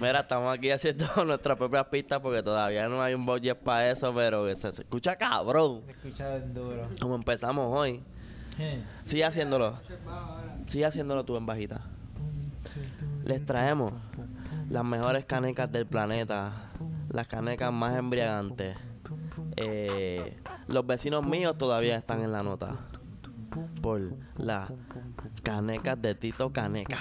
Mira, estamos aquí haciendo nuestras propias pistas porque todavía no hay un budget para eso, pero se, se escucha cabrón. Se escucha duro. Como empezamos hoy. Eh. Sigue haciéndolo. Sigue haciéndolo tú en bajita. Les traemos las mejores canecas del planeta. Las canecas más embriagantes. Eh, los vecinos míos todavía están en la nota. Por las canecas de Tito Caneca.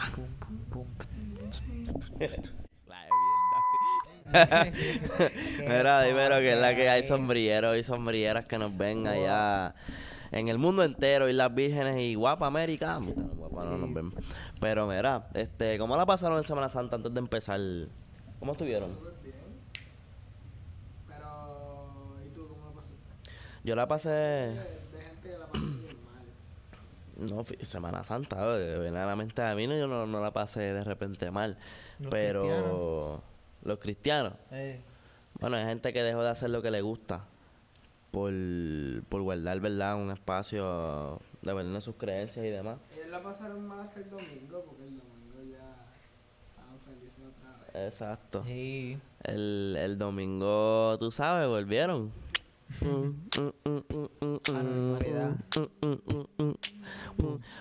Mira, dímelo que es la que hay sombrilleros y sombrilleras que nos ven allá en el mundo entero y las vírgenes y guapa América. Pero mira, este, ¿cómo la pasaron en Semana Santa antes de empezar? ¿Cómo estuvieron? Súper bien. Pero, ¿y tú cómo lo pasaste? Yo la pasé, De, de gente que la pasa bien mal. no, Semana Santa, verdaderamente a mí no, yo no, no la pasé de repente mal. Los pero cristianos. los cristianos, Eh, bueno, hay gente que dejó de hacer lo que le gusta por, por guardar, ¿verdad? Un espacio de verdad sus creencias y demás. Ellos la pasaron mal hasta el domingo, porque el domingo ya estaban felices otra vez. Exacto. sí. El, el domingo, tú sabes, volvieron. A la normalidad.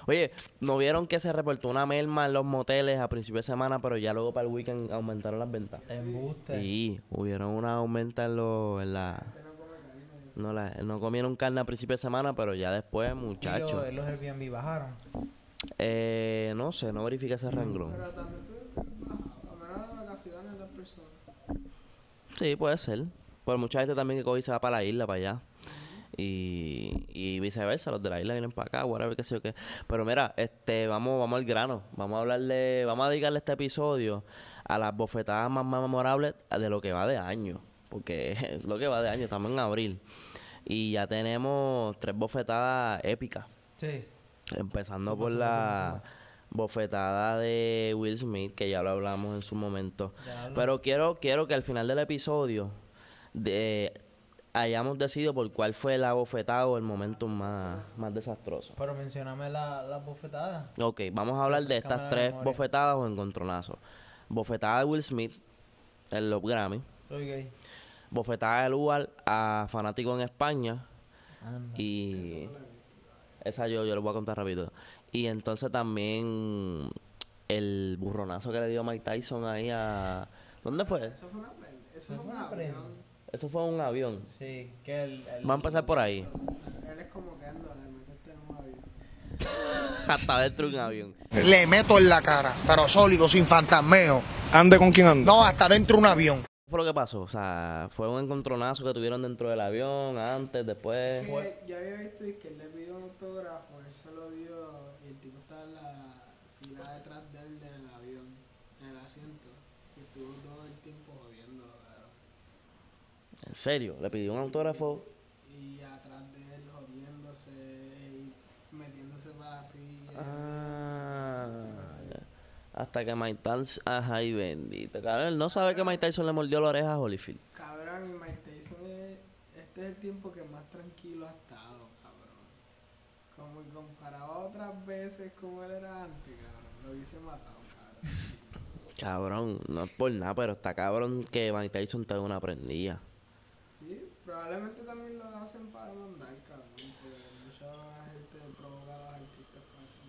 Oye, ¿no vieron que se reportó una merma en los moteles a principio de semana, pero ya luego para el weekend aumentaron las ventas? Embuste. Sí, hubieron una aumenta en, lo, en la... No, la, no comieron carne a principio de semana, pero ya después, muchachos. los, los Airbnb bajaron. Eh, no sé, no verifiqué ese renglón. Pero también tú, a menos de vacaciones las personas. Sí, puede ser. Pues mucha gente también que coge y se va para la isla, para allá. Y, y viceversa, los de la isla vienen para acá, whatever, qué sé yo qué. Pero mira, este, vamos, vamos al grano. Vamos a hablarle, vamos a dedicarle este episodio a las bofetadas más memorables de lo que va de año. Porque lo que va de año, estamos en abril. Y ya tenemos tres bofetadas épicas. Sí. Empezando por la bofetada de Will Smith, que ya lo hablamos en su momento. Pero quiero, quiero que al final del episodio de, hayamos decidido por cuál fue la bofetada o el momento más, más desastroso. Pero mencioname la, la bofetada. Ok, vamos a hablar de estas tres memoria. bofetadas o encontronazos. Bofetada de Will Smith en los Grammy. Bofetada de Lugar a fanático en España. Anda. Y esa yo, yo lo voy a contar rápido. Y entonces también el burronazo que le dio Mike Tyson ahí a... ¿Dónde fue? Eso fue una prenda. Eso Eso fue fue un una. Eso fue un avión. Sí, que el... el- Va a empezar por ahí. Él es como Kendall, le metiste en un avión. Hasta dentro de un avión. Le meto en la cara, pero sólido, sin fantasmeo. ¿Ande con quién anda? No, hasta dentro de un avión. ¿Qué fue lo que pasó? O sea, fue un encontronazo que tuvieron dentro del avión, antes, después. Que yo había visto y que él le pidió un autógrafo, él se lo dio y el tipo estaba en la fila detrás de él en el avión, en el asiento. Y estuvo todo el tiempo cabrón. En serio, le pidió un autógrafo. Y atrás de él jodiéndose y metiéndose para silla. Ah, hasta que Mike Tyson. Ajá, y bendito. Cabrón, él no sabe que Mike Tyson le mordió la oreja a Holyfield. Cabrón, y Mike Tyson es, este es el tiempo que más tranquilo ha estado, cabrón. Como comparado a otras veces como él era antes, cabrón. Lo hubiese matado, cabrón. Cabrón, no es por nada, pero está cabrón que Mike Tyson te una prendida. Sí, probablemente también lo hacen para demandar, cabrón. Mucha gente provoca a los artistas para eso.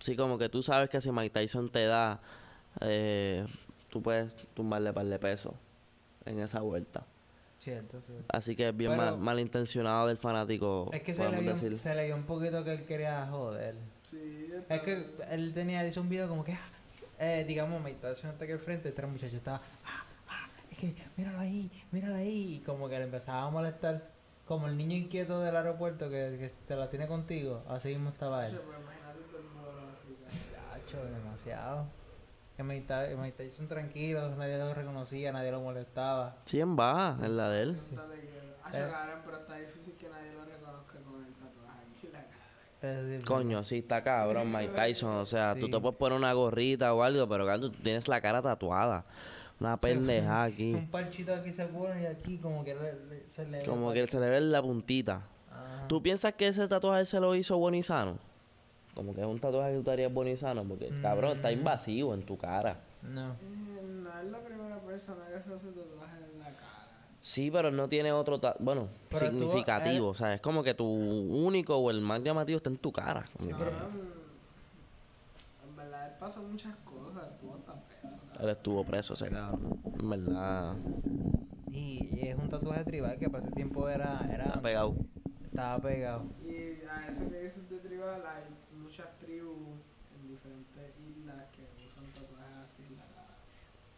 Sí, como que tú sabes que si Mike Tyson te da, eh, tú puedes tumbarle par de pesos en esa vuelta. Cierto, sí. Así que es bien mal, malintencionado del fanático, Es que se le, dio, decir. se le dio un poquito que él quería joder. Sí, Es que él tenía, hizo un video como que, ah, eh, digamos, me estaba haciendo aquí al frente, este muchacho estaba, ah, es que, míralo ahí, míralo ahí, y como que le empezaba a molestar, como el niño inquieto del aeropuerto que, que te la tiene contigo, así mismo estaba él. Che, imagínate todo el mundo así, cabrón. Sacho, demasiado. Que me Tyson tranquilo, nadie lo reconocía, nadie lo molestaba. Sí, en baja, en la de él. Que, ah, Eh. cabrón, pero está difícil que nadie lo reconozca con el tatuaje aquí en la cara. Es decir, Coño, sí está cabrón Mike Tyson. O sea, tú Sí. te puedes poner una gorrita o algo, pero cabrón, tú tienes la cara tatuada. Una pendeja aquí. Un parchito aquí se pone y aquí como que le- le- se le... Como que se le ve la puntita. Ajá. ¿Tú piensas que ese tatuaje se lo hizo Bonizano? Como que es un tatuaje que tú harías Bonizano, porque cabrón, está Mm. invasivo en tu cara. No. Eh, no es la primera persona que se hace tatuajes en la cara. Sí, pero no tiene otro, ta- bueno, Pero significativo. eh. O sea, es como que tu único o el más llamativo está en tu cara. Cabrón, en verdad él pasó muchas cosas, estuvo hasta preso. cabrón. él estuvo preso, ese cabrón. En verdad, Y, y es un tatuaje tribal que para ese tiempo era... era está pegado. Estaba pegado. Y a eso que dices de tribal, hay muchas tribus en diferentes islas que usan tatuajes así en la cara.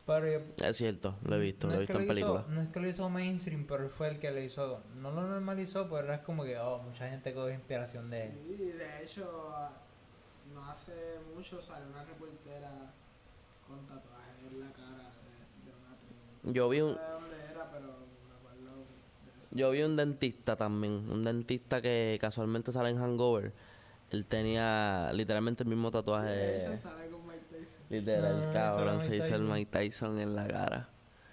Pero yo- Es cierto, lo he visto, no lo he visto en películas. no es que lo hizo mainstream, pero él fue el que lo hizo. No lo normalizó, pero es como que, oh, mucha gente coge inspiración de él. Sí, de hecho, ah, no hace mucho salió una reportera con tatuajes en la cara de, de una tribu. Yo vi No un, sé de dónde era, pero me acuerdo de eso. yo vi un dentista también, un dentista que casualmente sale en Hangover. Él tenía literalmente el mismo De tatuaje. hecho, sale con Mike Tyson. Literal, Ah, ese cabrón, se hizo el. Mike Tyson en la cara.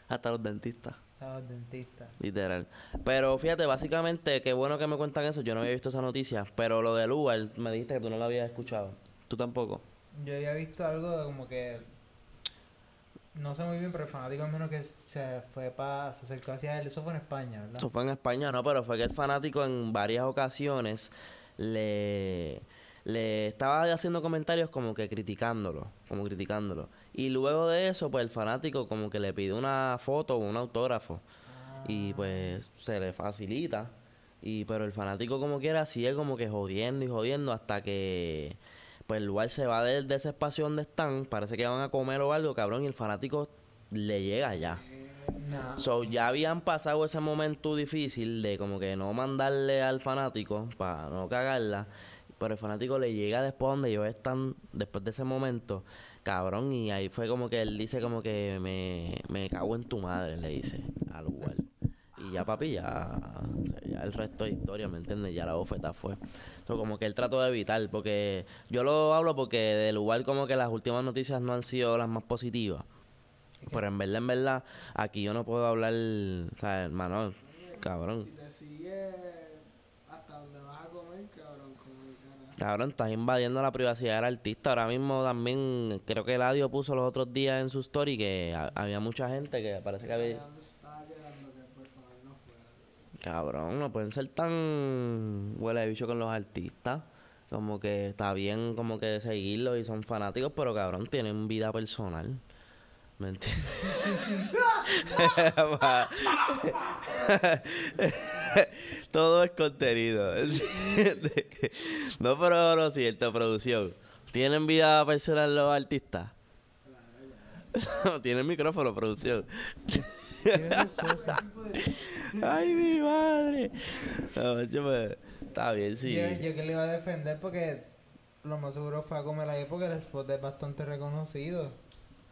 Hasta los dentistas. Estaba dentista. Literal. Pero fíjate, básicamente, qué bueno que me cuentan eso. Yo no había visto esa noticia. Pero lo del Uber, me dijiste que tú no lo habías escuchado. ¿Tú tampoco? Yo había visto algo de como que. No sé muy bien, pero el fanático al menos que se fue para. Se acercó hacia él. Eso fue en España, ¿verdad? Eso fue en España, no, pero fue que el fanático en varias ocasiones le, le estaba haciendo comentarios como que criticándolo, como criticándolo. Y luego de eso, pues el fanático como que le pide una foto o un autógrafo. Y pues se le facilita. Y pero el fanático como quiera sigue como que jodiendo y jodiendo hasta que pues el lugar se va de, de ese espacio donde están, parece que van a comer o algo, cabrón, y el fanático le llega ya. No. So, ya habían pasado ese momento difícil de como que no mandarle al fanático para no cagarla. Pero el fanático le llega después donde ellos están, después de ese momento, cabrón. Y ahí fue como que él dice como que me, me cago en tu madre, le dice al lugar. Y ya papi, ya, o sea, ya el resto de historia, ¿me entiendes? Ya la bofeta fue. So, como que él trató de evitar, porque yo lo hablo porque del lugar como que las últimas noticias no han sido las más positivas. Pero en verdad, en verdad, aquí yo no puedo hablar, o sea, hermano, cabrón. Si te sigue hasta donde vas a comer, cabrón, el. Cabrón, estás invadiendo la privacidad del artista. Ahora mismo también, creo que Eladio puso los otros días en su story que ha- había mucha gente que parece que había... dónde se estaba quedando, que por favor no fuera. Cabrón, no pueden ser tan huele de bicho con los artistas. Como que está bien como que seguirlos y son fanáticos, pero cabrón, tienen vida personal. ¿Me entiendes? Todo es contenido. no, pero no, cierto, producción. ¿Tienen vida personal los artistas? Tienen micrófono, producción. Ay, mi madre. No, pues, está bien, sí. Yo, yo que le iba a defender porque lo más seguro fue a comer ahí porque el spot es bastante reconocido.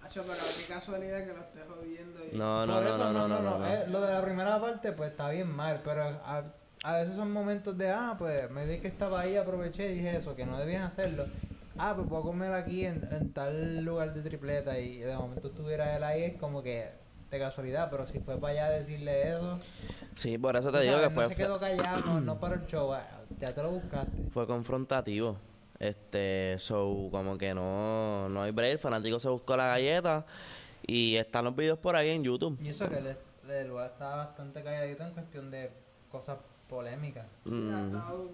Hacho, pero qué casualidad que lo estés jodiendo. Y... No, no, no, eso, no, no, no, no, no. eh, lo de la primera parte, pues está bien mal, pero a, a veces son momentos de, ah, pues me vi que estaba ahí, aproveché y dije eso, que no debían hacerlo. Ah, pues puedo comer aquí en, en tal lugar de tripleta y de momento estuviera él ahí, es como que de casualidad, pero si fue para allá a decirle eso, Sí, por eso te digo sabes, que no fue, se quedó callado, no, no para el show, ah, ya te lo buscaste. fue confrontativo. Este, so, como que no, no hay break. El fanático se buscó la galleta y están los videos por ahí en YouTube. Y eso que el, el lugar estaba bastante calladito en cuestión de cosas polémicas. Sí, ha Mm, estado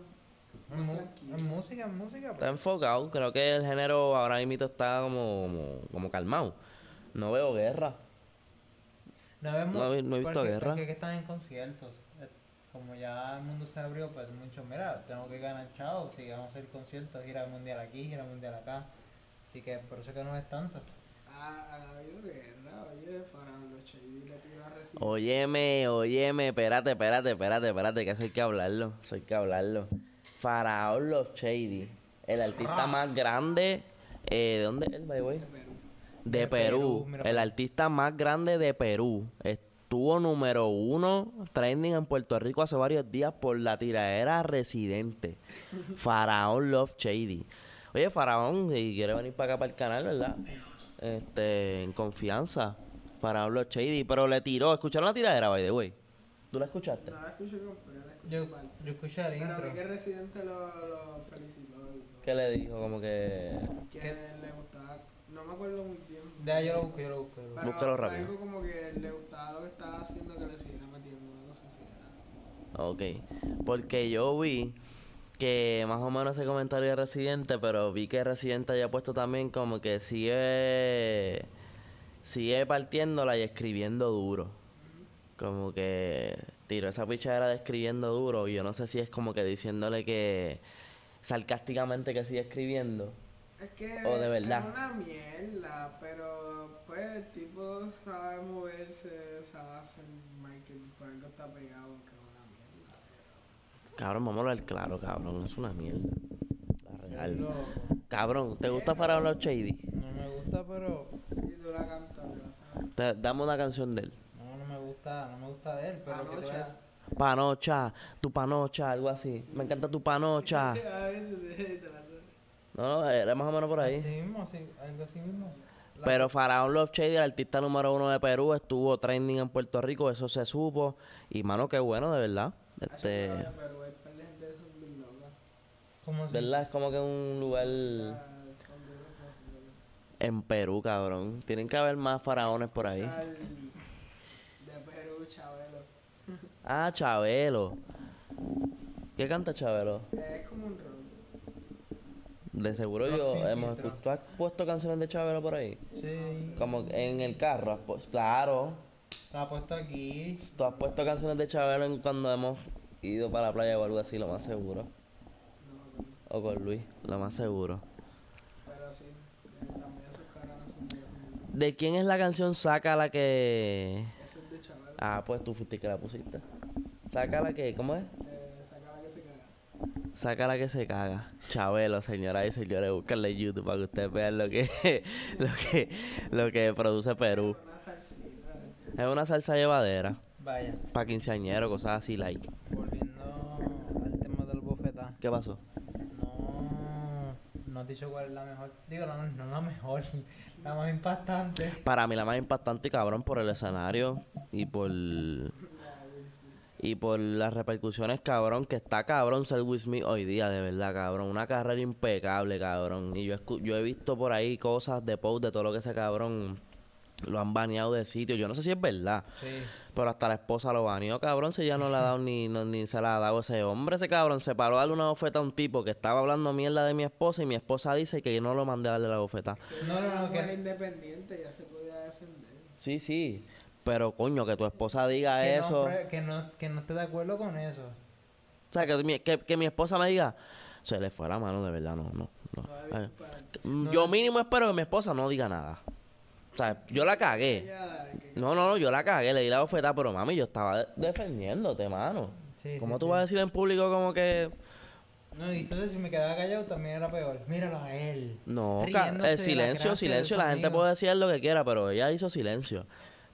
En, música, en música, Está pues, enfocado. Creo que el género ahora mismo está como, como, como calmado. No veo guerra. No, vemos, No he- no he visto porque, guerra. porque es que están en conciertos. Eh, Como ya el mundo se abrió, pues muchos, mira, tengo que ganar chao, si vamos a hacer conciertos, gira mundial aquí, gira mundial acá. Así que por eso que no es tanto. Ha, ha habido guerra, oye, Faraón, los Shady le tiró a recibir. Óyeme, óyeme, espérate, espérate, espérate, espérate, que eso hay que hablarlo. Eso hay que hablarlo. Faraón Love Shady, el artista más grande. Eh, ¿De dónde es él, by the way? de Perú. De, De Perú. El artista más grande de Perú. Estuvo número uno trending en Puerto Rico hace varios días por la tiradera residente. Faraón Love Shady. Oye, Faraón, si quiere venir para acá para el canal, ¿verdad? Este, en confianza. Faraón Love Shady, pero le tiró. ¿Escucharon la tiradera, by the way? ¿Tú la escuchaste? No la escuché completa, la escuché Yo, yo escuché el intro. que Residente lo, lo felicitó. ¿Qué le dijo? Como que... Que le gustaba, no me acuerdo muy bien. Ya, yo lo busco, yo lo busco. yo lo busco. Pero Búscalo rápido. algo como que le gustaba lo que estaba haciendo, que le siguiera metiendo una cosa así. Era. Ok. Porque yo vi que más o menos ese comentario de Residente, pero vi que Residente haya puesto también como que sigue... Sigue partiéndola y escribiendo duro. Como que tiró esa pichadera de escribiendo duro y yo no sé si es como que diciéndole que sarcásticamente que sigue escribiendo. Es que O de verdad. es una mierda, pero pues el tipo sabe moverse, sabe hacer marketing, por algo está pegado, que es una mierda. Pero... Cabrón, vamos a hablar claro, cabrón. Es una mierda. La Yo real. loco. Cabrón, ¿te gusta Faraón Love Shady? No me gusta, pero. Si tú la cantas, te la sabes. Te- dame una canción de él. No, no me gusta, no me gusta de él, pero que te vayas- Panocha, tu panocha, algo así. Me encanta tu panocha. Sabes. No, era más o menos por ahí. Así mismo, así, algo así mismo. La- Pero Faraón Love Shady, el artista número uno de Perú, estuvo trending en Puerto Rico, eso se supo. Y mano, qué bueno, de verdad. Este, Ay, Pero hay par de gente que son bien. ¿Cómo se- ¿verdad? Es como que un lugar en Perú, cabrón. Tienen que haber más faraones por ahí. De Perú, Chabelo. Ah, Chabelo. ¿Qué canta Chabelo? Es como un rock. De seguro Rock yo hemos escuchado. ¿Tú has puesto canciones de Chabelo por ahí? Sí. Como en el carro. has pu- claro. Está puesto aquí. Tú has puesto canciones de Chabelo en cuando hemos ido para la playa o algo así, lo más seguro. O con Luis, lo más seguro. Pero sí, eh, de son muy locos. ¿De quién es la canción Saca la que.? Ese es de Chabelo. Ah, pues tú fuiste que la pusiste. Saca la que. ¿Cómo es? Eh, saca la que se caga. Saca la que se caga. Chabelo, señoras y señores, búscanle en YouTube para que ustedes vean lo que, lo que, lo que produce Perú. Es una salsa llevadera. Vaya. Para quinceañeros, cosas así, like. Volviendo al tema del bofetá. ¿Qué pasó? No. No has dicho cuál es la mejor. Digo, no, no la mejor. La más impactante. Para mí la más impactante, cabrón, por el escenario y por... Y por las repercusiones, cabrón, que está cabrón ser Will Smith hoy día, de verdad, cabrón. Una carrera impecable, cabrón. Y yo, escu- yo he visto por ahí cosas de post de todo lo que ese cabrón lo han baneado de sitio. Yo no sé si es verdad. Sí. Pero hasta la esposa lo baneó, cabrón, si ya no le ha dado ni, no- ni se la ha dado ese hombre. Ese cabrón se paró a darle una bofeta a un tipo que estaba hablando mierda de mi esposa y mi esposa dice que yo no lo mandé a darle la bofeta. No, no, no, Era que- independiente, ya se podía defender. Sí, sí. Pero coño, que tu esposa diga que eso. No, que, no, que no esté de acuerdo con eso. O sea, que mi, que, que mi esposa me diga, se le fue la mano de verdad, no, no. Eh, mm, Yo mínimo espero que mi esposa no diga nada. O sea, yo la cagué. No, no, no, yo la cagué, le di la bofetada, pero mami, yo estaba de- defendiéndote, mano. Sí, ¿Cómo sí, tú sí. vas a decir en público como que... No, y entonces si me quedaba callado también era peor. Míralo a él. No, el la silencio, silencio, la gente puede decir lo que quiera, pero ella hizo silencio.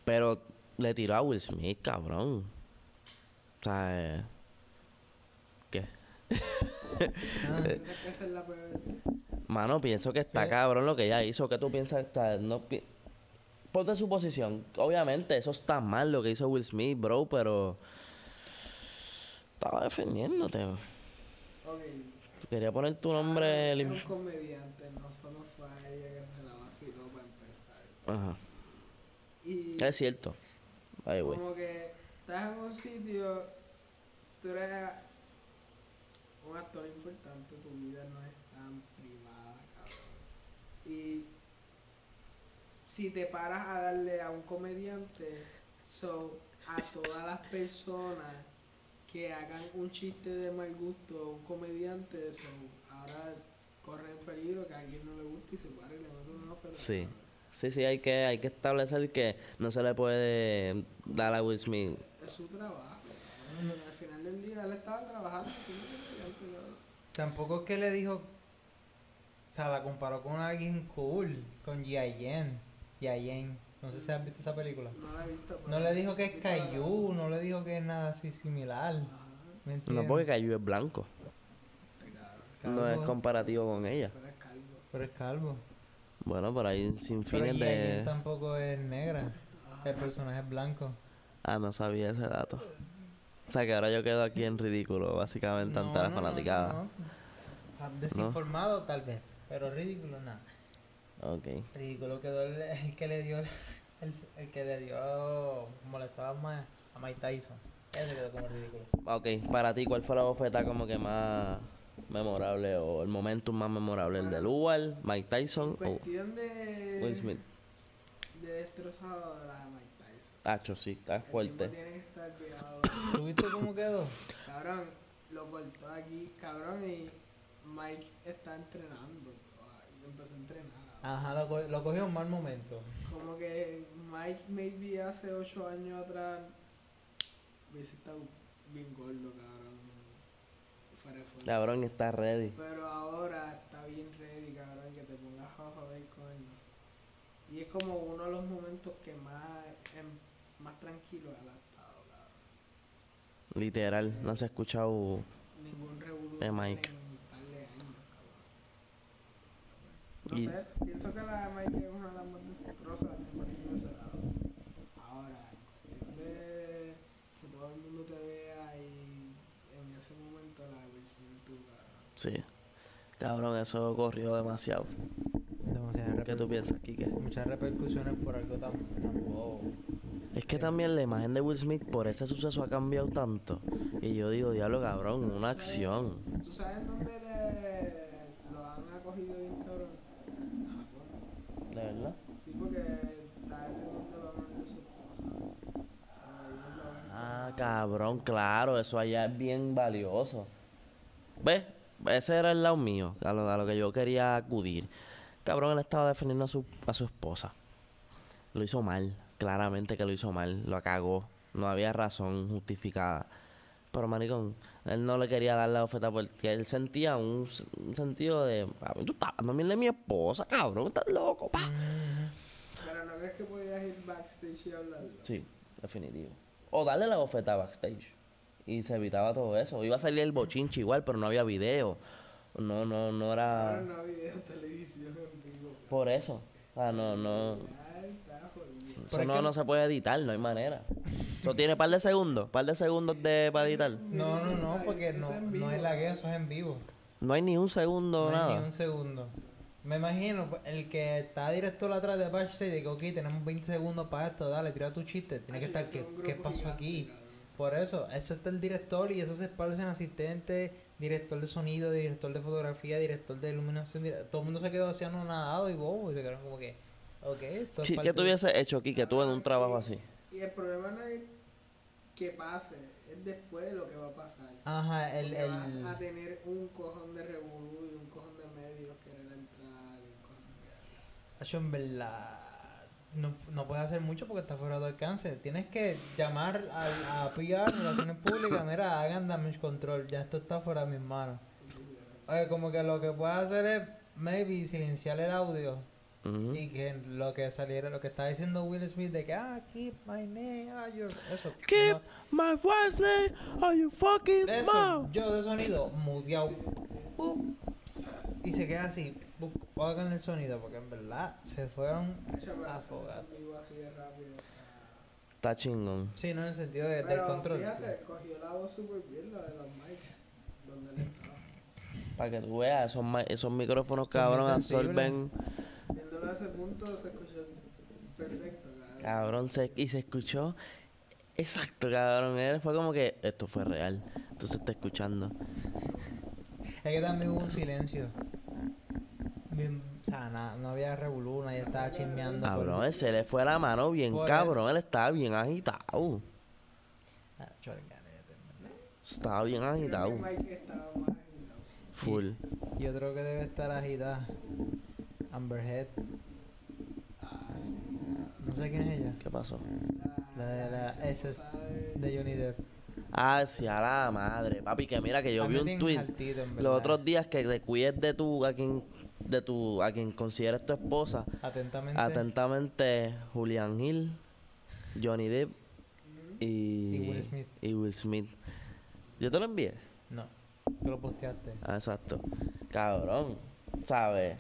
Pero le tiró a Will Smith, cabrón. O sea, eh, ¿qué? Ah, la peor. Mano, pienso que está cabrón lo que ella hizo. ¿Qué tú piensas? O sea, no pi- Ponte su posición. Obviamente, eso está mal lo que hizo Will Smith, bro, pero... Estaba defendiéndote. Ok. Quería poner tu nombre... Es lim- un comediante, no solo fue a ella que se la vaciló para empezar. Ajá. Y Es cierto. Ay, güey. como que estás en un sitio, tú eres un actor importante, tu vida no es tan privada, cabrón. Y si te paras a darle a un comediante, so a todas las personas que hagan un chiste de mal gusto a un comediante, so ahora corren peligro que a alguien no le guste y se pare y le meten una oferta. Sí. Sí, sí, hay que, hay que establecer que no se le puede dar a Will Smith. Es su trabajo. Al final del día él estaba trabajando. Tampoco es que le dijo. O sea, la comparó con alguien cool. Con. G.I. Jen. No sé si has visto esa película. No la he visto. No le dijo que es Caillou. No le dijo que es nada así similar. Ajá, ¿Me No porque Caillou es blanco. No es comparativo con ella. Pero es calvo. Pero es calvo. Bueno, por ahí sin fines de... tampoco es negra. El personaje es blanco. Ah, no sabía ese dato. O sea que ahora yo quedo aquí en ridículo, básicamente, ante No, la no, no, fanaticada. no. Ah, Desinformado tal vez, pero ridículo nada. Ok. Ridículo quedó el, el que le dio el, el que le dio molestaba más a Mike Tyson. Ese quedó como ridículo. Ok, para ti, ¿cuál fue la bofeta como que más memorable o el momentum más memorable? ¿El de Lugar, Mike Tyson o Cuestión de. Will Smith? De destrozado de la de Mike Tyson. Hacho, sí, está fuerte. tiene que estar cuidado. ¿Tú viste cómo quedó? cabrón, lo cortó aquí, cabrón, y Mike está entrenando todavía. Empezó a entrenar. Ajá, lo, co- lo cogió en un mal momento. Como que Mike, maybe hace 8 años atrás, hubiese estado bien gordo, cabrón. Y fuera de forma. Cabrón, está ready. Pero ahora está bien ready, cabrón, que te pongas a joder con él. no sé. Y es como uno de los momentos que más, em- más tranquilo él ha estado, cabrón. Literal, no se ha escuchado. Ningún revolú De Mike. en un par de años, cabrón. No Y- sé, pienso que la de Mike es una de las más desastrosas en cuestión de ese lado. Ahora, en cuestión de que todo el mundo te vea y en ese momento la de Will Smith tú, cabrón. Sí. Cabrón, eso corrió demasiado. Demasiadas ¿Qué tú piensas, Kike? Muchas repercusiones por algo tan, tan bobo. Es que también la imagen de Will Smith por ese suceso ha cambiado tanto. Y yo digo, diablo, cabrón, una acción. ¿Tú sabes dónde le, lo han acogido bien, cabrón? En Japón. ¿De verdad? Sí, porque está defendiendo el honor de su esposa. O sea, Ah, cabrón, claro, eso allá es bien valioso. ¿Ves? Ese era el lado mío, a lo, a lo que yo quería acudir. Cabrón, él estaba defendiendo a su, a su esposa. Lo hizo mal, claramente que lo hizo mal, lo cagó. No había razón justificada. Pero, maricón, él no le quería dar la oferta porque él sentía un, sentido de... "Cabrón, Tú estás hablando mierda de mi esposa, cabrón, estás loco, pa. Pero no crees que podías ir backstage y hablarlo. Sí, definitivo. O darle la bofeta backstage. Y se evitaba todo eso. Iba a salir el bochinche igual, pero no había video. No, no, no era... No ha video televisión en vivo. Por eso. Ah, no, no. Eso es no, que- no se puede editar, no hay manera. Eso tiene par de segundos, par de segundos de para editar. No, no, no, porque no, en vivo, no es la guía, cabrón. eso es en vivo. No hay ni un segundo, No hay nada. ni un segundo. Me imagino, pues, el que está director atrás de backstage, de que ok, tenemos 20 segundos para esto, dale, tira tu chiste. Tiene que Hacho, estar, ¿qué, qué pasó aquí? Por eso, eso está el director y eso se esparcen asistente, director de sonido, director de fotografía, director de iluminación. Todo el mundo se quedó así anonadado y bobo y se quedaron como que, ok, esto es Sí, parte ¿Qué tú de- hubieses hecho aquí que tú en un trabajo así? Y el problema no es que pase, es después de lo que va a pasar. Ajá, el, el, vas a tener un cojón de revolú y un cojón de medios querer entrar y un cojón de. Hacho, en verdad, no, no puedes hacer mucho porque está fuera de alcance. Tienes que llamar a, a PR, Relaciones Públicas, mira, hagan damage control, ya esto está fuera de mis manos. Oye, como que lo que puedes hacer es, maybe, silenciar el audio y que lo que saliera, lo que está diciendo Will Smith de que, ah, keep my name, ah, your... Eso. Keep no- my wife's name on your fucking eso, mouth. yo de sonido, muteado. Y se queda así, hagan el sonido, porque en verdad se fueron a de rápido. está- Está chingón. Sí, no en el sentido de, del Pero control. fíjate, cogió la voz súper bien, lo de los mics, donde él estaba. Para que tú veas, esos, micrófonos, Son cabrón, absorben. Viéndolo a ese punto se escuchó perfecto, cabrón. Cabrón, se, y se escuchó. Exacto, cabrón. Él fue como que esto fue real. Esto se está escuchando. Es que también hubo un silencio. Bien- o sea, na- no había revolú, nadie estaba chismeando. Cabrón, se le fue la mano bien Por cabrón. Él estaba bien agitado. Ah. Estaba bien agitado. Agitado. Full. Y otro que debe estar agitada. Amber Head. Ah, sí. No sé quién es ella. ¿Qué pasó? La, La de la ex S esposa de- de Johnny Depp. Ah, sí, a la madre. Papi, que mira que yo vi un tweet altito, los otros días que te cuides de tu, a quien, de tu, a quien consideres tu esposa. Atentamente. Atentamente, Julian Hill, Johnny Depp y, Y Will Smith. y Will Smith. Yo te lo envié. No, que lo posteaste. Ah, exacto. Cabrón, ¿sabes?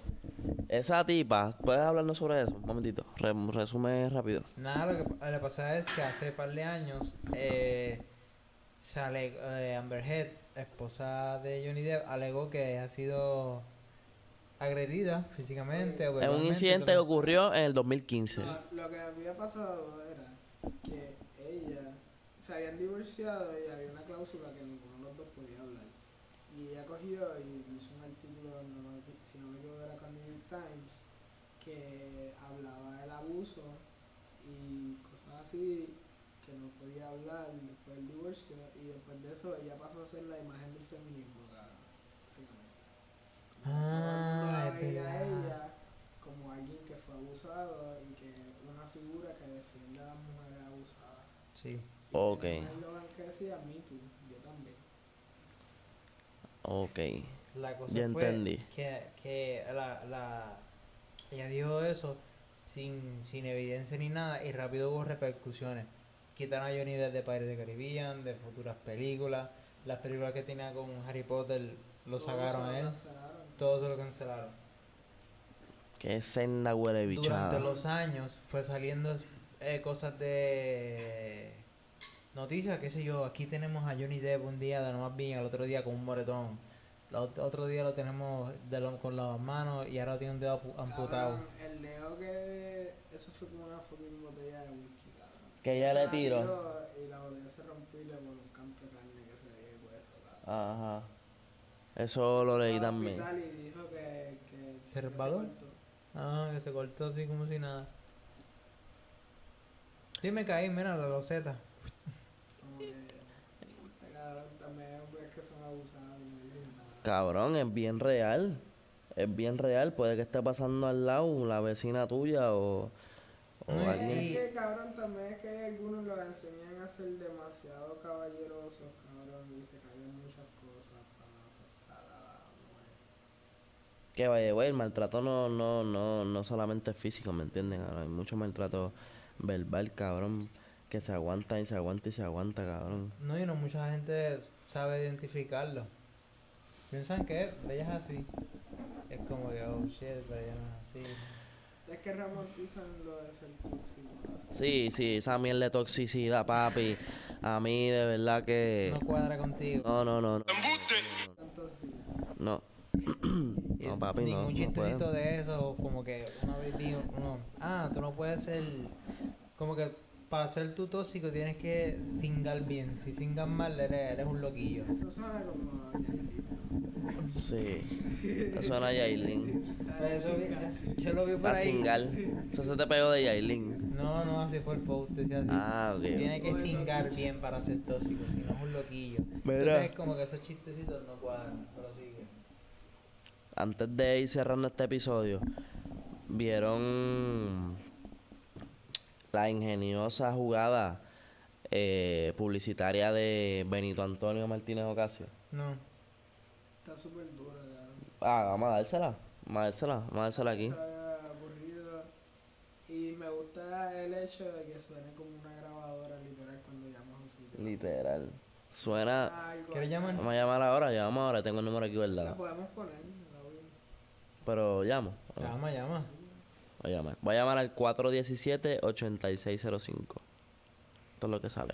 Esa tipa, ¿puedes hablarnos sobre eso? Un momentito. Re- resume rápido. Nada, lo que le pasa es que hace par de años eh, se eh, Amber Heard, esposa de Johnny Depp, alegó que ha sido agredida físicamente Es un incidente que ocurrió en el 2015. Lo, lo que había pasado era que ella se habían divorciado y había una cláusula que ninguno de los dos podía hablar. Y ella cogió y hizo un artículo, no si no me equivoco era con New York Times, que hablaba del abuso y cosas así que no podía hablar después del divorcio y después de eso ella pasó a ser la imagen del feminismo, cabrón, básicamente. Como todo el mundo la Ah, es verdad. ella como alguien que fue abusado y que una figura que defiende a las mujeres abusadas. Sí. Y Ok. que decía Me Too, yo también. Ok. La cosa Ya fue entendí. que, que la, la, ella dijo eso sin, sin evidencia ni nada y rápido hubo repercusiones. Quitaron a Johnny Depp de Pirates de Caribbean, de futuras películas, las películas que tenía con Harry Potter lo Todos sacaron a él, cancelaron. todo se lo cancelaron. Qué senda huele bichada. Durante los años fue saliendo eh, cosas de noticias, qué sé yo, aquí tenemos a Johnny Depp un día de lo más bien, al otro día con un moretón. El otro día lo tenemos de lo- con las manos y ahora tiene un dedo amputado. Cabrón, el Leo que eso fue como una fucking botella de whisky. Que ella le tiró. Y la botella se rompió y le voló un canto de carne que se veía el hueso, cabrón. Ajá. Eso lo leí también. Y dijo que, que ¿Se resbaló? cortó. Ah, que se cortó así como si nada. Sí me caí, mira la loseta. Como que, cabrón, también hombres que son abusados y no dicen nada. Cabrón, es bien real. Es bien real. Puede que esté pasando al lado la vecina tuya o, o No, alguien. Es que cabrón también es que hay algunos los enseñan a ser demasiado caballerosos, cabrón, y se callan muchas cosas para afectar a la mujer. Que vaya, güey, el maltrato no, no, no, no solamente es físico, ¿me entienden? cabrón? Hay mucho maltrato verbal, cabrón, que se aguanta y se aguanta y se aguanta, cabrón. No, y no mucha gente sabe identificarlo. Piensan que ella es así. Es como que, oh shit, pero ella no es así. Es que romantizan lo de ser tóxico. Sí, sí, esa mierda de toxicidad, papi. A mí, de verdad que. No cuadra contigo. No, no, no. No. No, no papi, no. Ningún chistecito de eso, como que una vez vi uno, ah, tú no puedes ser, como que para ser tú tóxico tienes que singar bien, si singas mal eres, eres un loquillo. Eso suena como a Yailin, no sé. Sí. Eso suena a Yailin. Eso yo lo vi por Para ahí. singar. Eso se te pegó de Yailin. No, no, así fue el post, decía así. Ah, ok. Tiene que singar bien para ser tóxico, si no es un loquillo. Mira. Entonces es como que esos chistecitos no cuadran, pero sigue. Antes de ir cerrando este episodio, vieron la ingeniosa jugada eh, publicitaria de Benito Antonio Martínez Ocasio. No. Está súper duro, cabrón. Ah, vamos a dársela. Vamos a dársela. Vamos a dársela aquí. Está aburrido. Y me gusta el hecho de que suene como una grabadora literal cuando llamas a un sitio. Literal. Suena. ¿Quieres llamar? Vamos a llamar ahora. Llamamos ahora. Tengo el número aquí, La ¿verdad? podemos poner, la voy Pero llamo. Llama, llama. Voy a llamar. Voy a llamar al 417-8605. Esto es lo que sale.